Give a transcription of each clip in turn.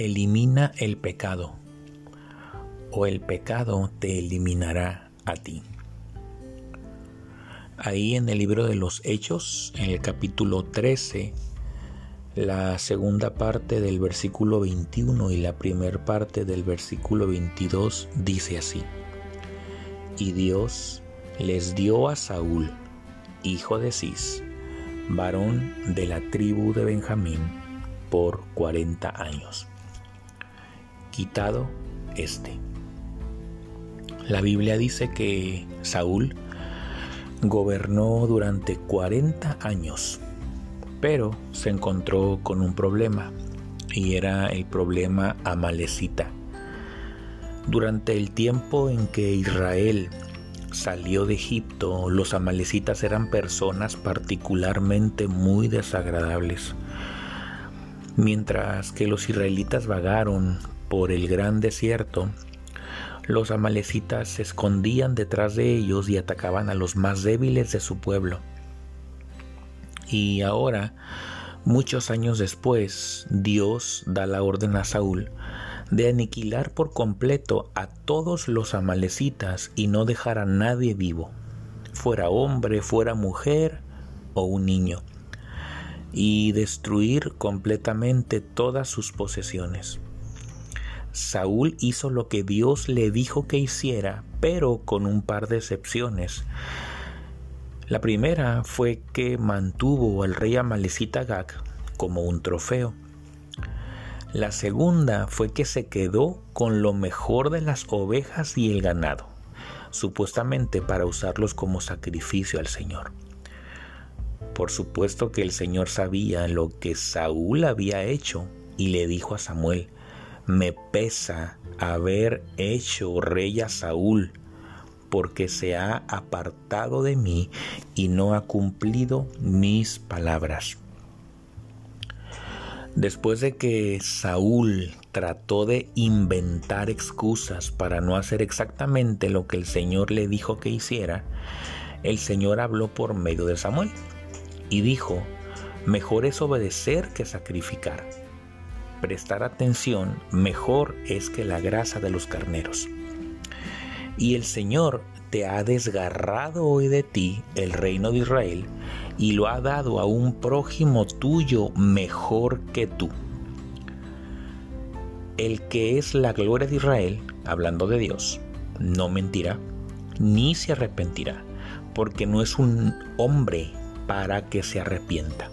Elimina el pecado o el pecado te eliminará a ti. Ahí en el libro de los Hechos, en el capítulo 13, la segunda parte del versículo 21 y la primera parte del versículo 22 dice así. Y Dios les dio a Saúl, hijo de Cis, varón de la tribu de Benjamín, por cuarenta años. Quitado este. La Biblia dice que Saúl gobernó durante 40 años, pero se encontró con un problema y era el problema amalecita. Durante el tiempo en que Israel salió de Egipto, los amalecitas eran personas particularmente muy desagradables. Mientras que los israelitas vagaron por el gran desierto, los amalecitas se escondían detrás de ellos y atacaban a los más débiles de su pueblo. Y ahora, muchos años después, Dios da la orden a Saúl de aniquilar por completo a todos los amalecitas y no dejar a nadie vivo, fuera hombre, fuera mujer o un niño, y destruir completamente todas sus posesiones. Saúl hizo lo que Dios le dijo que hiciera, pero con un par de excepciones. La primera fue que mantuvo al rey amalecita Gag como un trofeo. La segunda fue que se quedó con lo mejor de las ovejas y el ganado, supuestamente para usarlos como sacrificio al Señor. Por supuesto que el Señor sabía lo que Saúl había hecho y le dijo a Samuel, me pesa haber hecho rey a Saúl, porque se ha apartado de mí y no ha cumplido mis palabras. Después de que Saúl trató de inventar excusas para no hacer exactamente lo que el Señor le dijo que hiciera, el Señor habló por medio de Samuel y dijo, mejor es obedecer que sacrificar prestar atención mejor es que la grasa de los carneros. Y el Señor te ha desgarrado hoy de ti el reino de Israel y lo ha dado a un prójimo tuyo mejor que tú. El que es la gloria de Israel, hablando de Dios, no mentirá ni se arrepentirá, porque no es un hombre para que se arrepienta.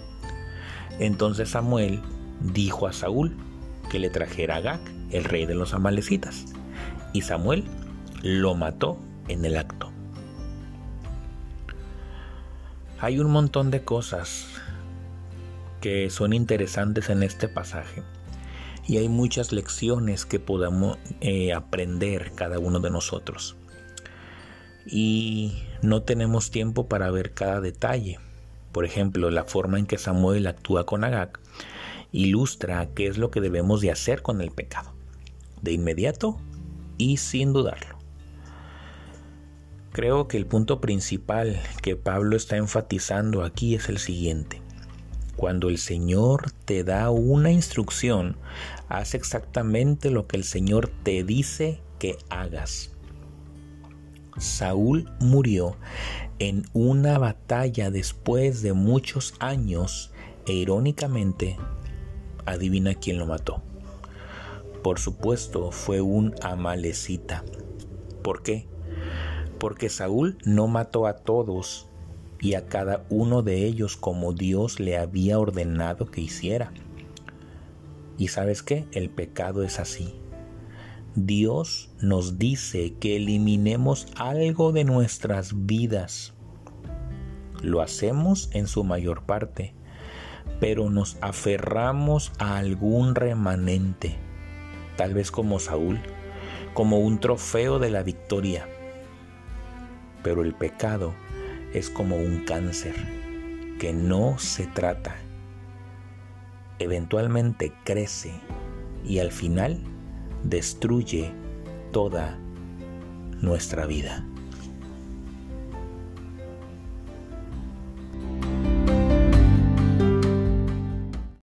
Entonces Samuel dijo a Saúl que le trajera a Agag, el rey de los amalecitas, y Samuel lo mató en el acto. Hay un montón de cosas que son interesantes en este pasaje y hay muchas lecciones que podamos eh, aprender cada uno de nosotros. Y no tenemos tiempo para ver cada detalle. Por ejemplo, la forma en que Samuel actúa con Agag ilustra qué es lo que debemos de hacer con el pecado, de inmediato y sin dudarlo. Creo que el punto principal que Pablo está enfatizando aquí es el siguiente. Cuando el Señor te da una instrucción, haz exactamente lo que el Señor te dice que hagas. Saúl murió en una batalla después de muchos años e irónicamente Adivina quién lo mató. Por supuesto, fue un amalecita. ¿Por qué? Porque Saúl no mató a todos y a cada uno de ellos como Dios le había ordenado que hiciera. ¿Y sabes qué? El pecado es así. Dios nos dice que eliminemos algo de nuestras vidas. Lo hacemos en su mayor parte pero nos aferramos a algún remanente, tal vez como Saúl, como un trofeo de la victoria. Pero el pecado es como un cáncer que no se trata. Eventualmente crece y al final destruye toda nuestra vida.